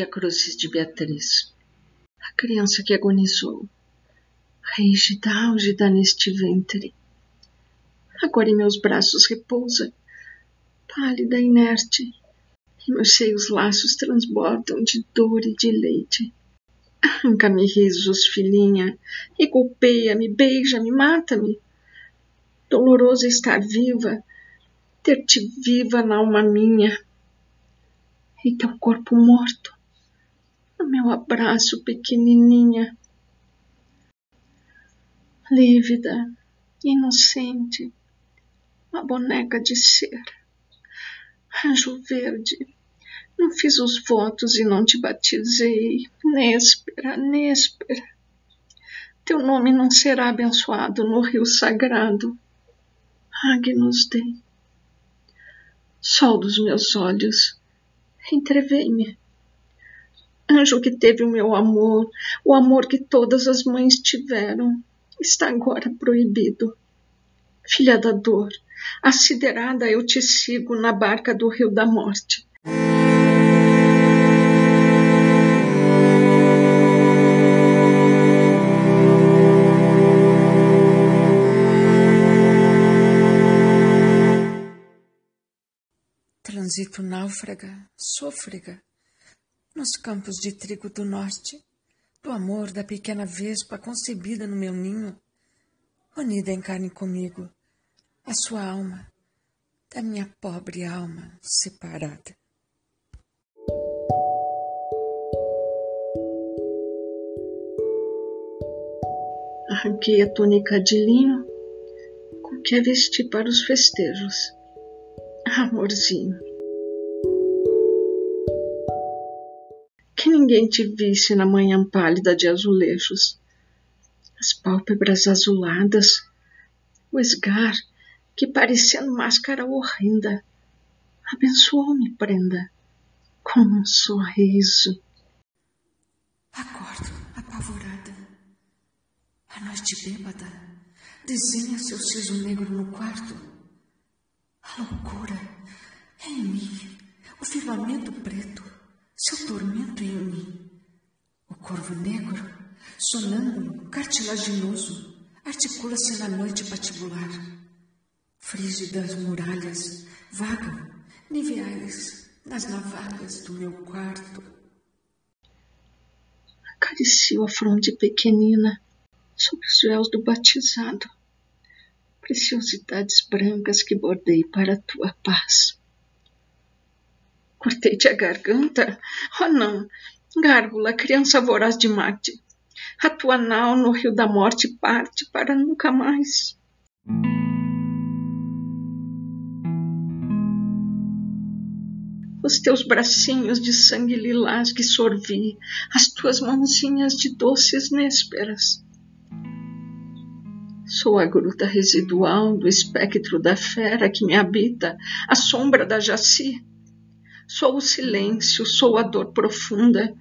Via Cruzes de Beatriz. A criança que agonizou, rígida, álgida neste ventre. Agora em meus braços repousa, pálida, inerte, e meus seios laços transbordam de dor e de leite. Arranca-me risos, filhinha, e golpeia-me, beija-me, mata-me. Doloroso estar viva, ter-te viva na alma minha, e teu corpo morto, no meu abraço, pequenininha. Lívida, inocente, uma boneca de cera. Anjo verde, não fiz os votos e não te batizei. Néspera, Néspera. Teu nome não será abençoado no rio sagrado. Agnus Dei. Sol dos meus olhos, entrevei-me. Anjo que teve o meu amor, o amor que todas as mães tiveram, está agora proibido. Filha da dor, assiderada eu te sigo na barca do rio da morte. Transito náufraga, sôfrega, nos campos de trigo do norte, do amor da pequena vespa concebida no meu ninho, unida em carne comigo, a sua alma, da minha pobre alma separada. Arranquei a túnica de linho com que a vesti para os festejos. Amorzinho. Ninguém te visse na manhã pálida de azulejos. As pálpebras azuladas, o esgar que parecendo máscara horrenda, abençoou-me, prenda, com um sorriso. Acordo, apavorada. A noite bêbada desenha seu siso negro no quarto. A loucura é em mim, o firmamento preto, seu tormento em mim. O corvo negro, sonâmbulo, cartilaginoso, articula-se na noite patibular. Frígidas muralhas vagam, niveais, nas navalhas do meu quarto. Acaricio a fronte pequenina sob os véus do batizado, preciosidades brancas que bordei para a tua paz. Cortei-te a garganta? Oh, não! Gárgula, criança voraz de Marte, a tua nau no rio da morte parte para nunca mais. os teus bracinhos de sangue lilás que sorvi, as tuas mãozinhas de doces nésperas. Sou a gruta residual do espectro da fera que me habita, a sombra da jaci. Sou o silêncio, sou a dor profunda,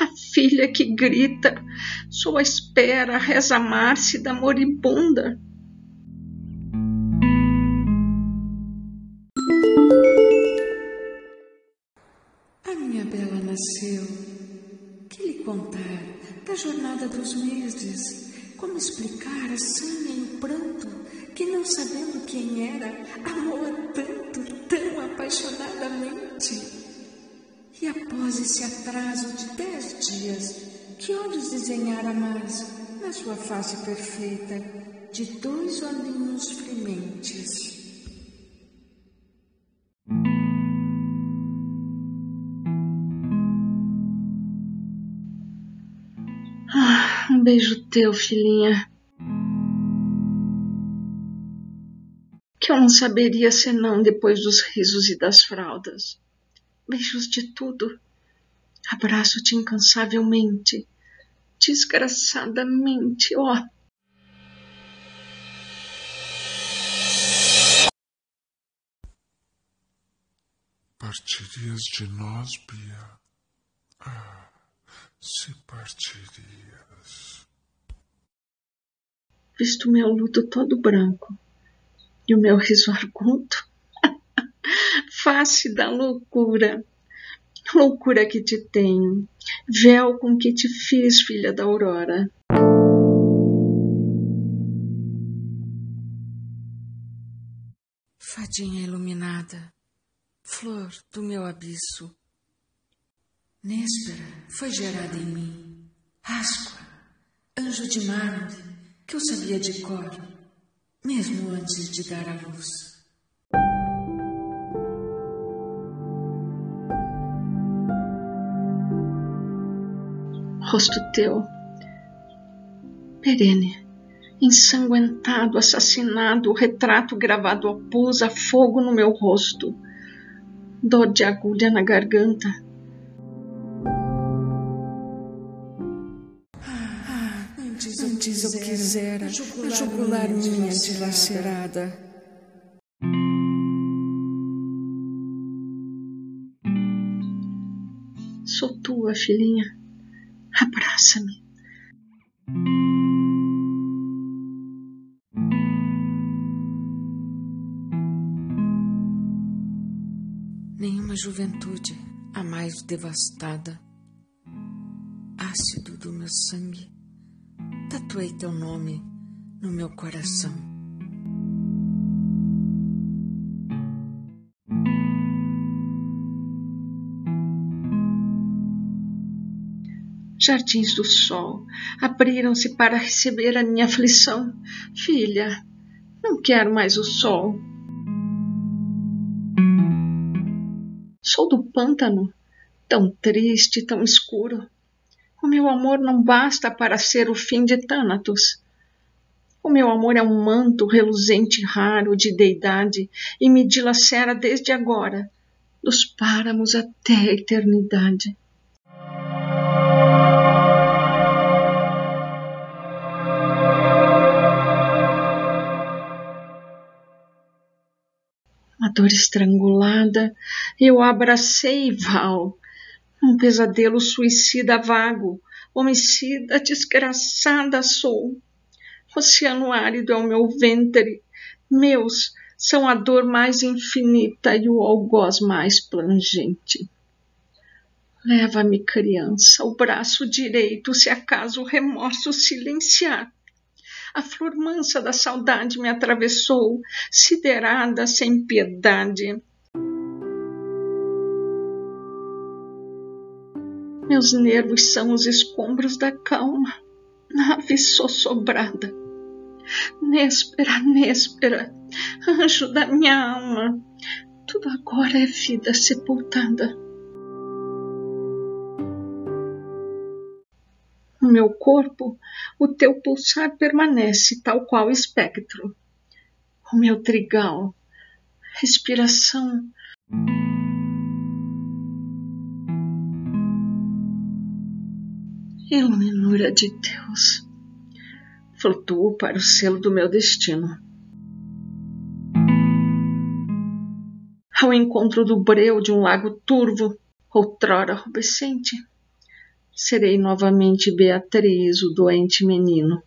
a filha que grita, sou a espera, a reza mar-se da moribunda. nasceu. Que lhe contar da jornada dos meses? Como explicar a sanha e o pranto que, não sabendo quem era, amou-a tanto, tão apaixonadamente? E após esse atraso de dez dias, que olhos desenhara mais na sua face perfeita de dois olhinhos frementes? Beijo teu, filhinha. Que eu não saberia senão depois dos risos e das fraldas. Beijos de tudo. Abraço-te incansavelmente, desgraçadamente, ó. Oh. Partirias de nós, Bia? Ah, se partirias visto meu luto todo branco e o meu riso arguto, face da loucura, Loucura que te tenho, véu com que te fiz, filha da aurora. Fadinha iluminada, flor do meu abismo. Néspera foi gerada em mim, Asqua, anjo de mármore que eu sabia de cor, mesmo antes de dar a luz. rosto teu, perene, ensanguentado, assassinado, o retrato gravado a pus, a fogo no meu rosto, dor de agulha na garganta. Quisera jugular, jugular minha dilacerada. Sou tua, filhinha Abraça-me. Nenhuma juventude a mais devastada. Ácido do meu sangue, tatuei teu nome no meu coração. jardins do sol abriram-se para receber a minha aflição. Filha, não quero mais o sol. Sou do pântano, tão triste, tão escuro. O meu amor não basta para ser o fim de Thanatos. O meu amor é um manto reluzente raro de deidade e me dilacera desde agora, dos páramos até a eternidade. dor estrangulada, eu abracei Val, um pesadelo suicida vago, homicida desgraçada sou. Oceano árido é o meu ventre, meus são a dor mais infinita e o algoz mais plangente. Leva-me, criança, o braço direito, se acaso o remorso silenciar a flor mansa da saudade me atravessou, siderada sem piedade. Meus nervos são os escombros da calma, nave sossobrada. Néspera, Néspera, anjo da minha alma, tudo agora é vida sepultada. No meu corpo, o teu pulsar permanece tal qual espectro. O meu trigal, respiração. Iluminura de Deus, flutuo para o selo do meu destino. Ao encontro do breu de um lago turvo, outrora rubescente serei novamente Beatriz, o doente menino.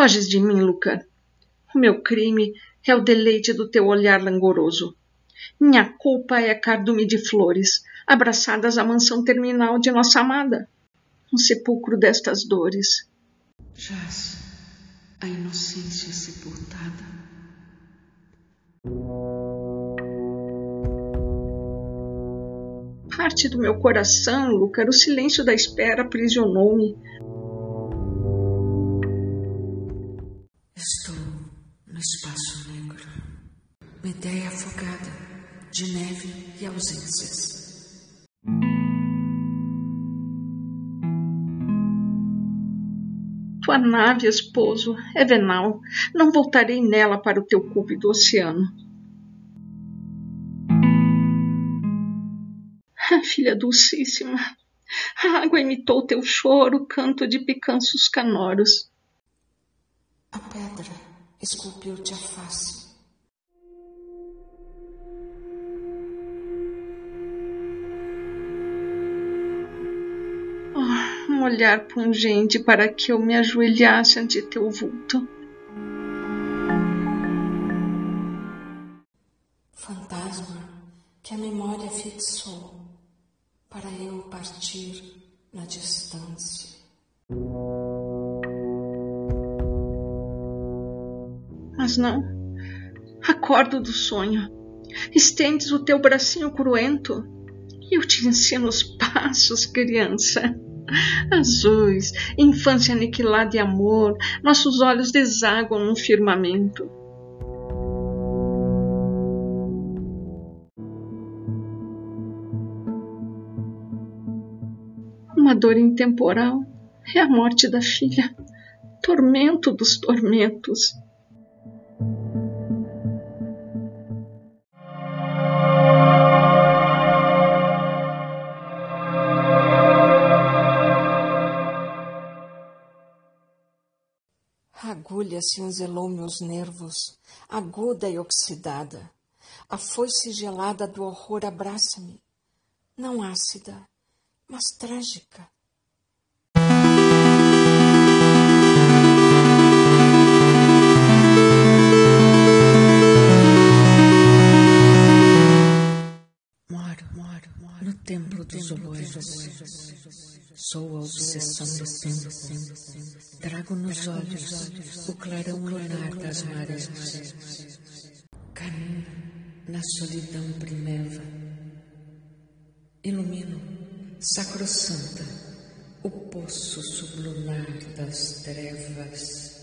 Foges de mim, Luca. O meu crime é o deleite do teu olhar langoroso. Minha culpa é cardume de flores, abraçadas à mansão terminal de nossa amada, um sepulcro destas dores. Jaz a inocência sepultada. Parte do meu coração, Luca, o silêncio da espera aprisionou-me. Espaço negro, uma ideia afogada de neve e ausências. tua nave, esposo, é venal. Não voltarei nela para o teu cúpido oceano. Ah, filha dulcíssima, a água imitou teu choro, canto de picanços canoros. A pedra esculpiu-te a face. Oh, um olhar pungente para que eu me ajoelhasse ante teu vulto. Fantasma que a memória fixou para eu partir na distância. Mas não. Acordo do sonho. Estendes o teu bracinho cruento e eu te ensino os passos, criança. Azuis, infância aniquilada de amor, nossos olhos desaguam no firmamento. Uma dor intemporal é a morte da filha, tormento dos tormentos. Cinzelou meus nervos, aguda e oxidada. A foice gelada do horror abraça-me, não ácida, mas trágica. Na solidão primeva. Ilumino, sacrossanta, o poço sublunar das trevas.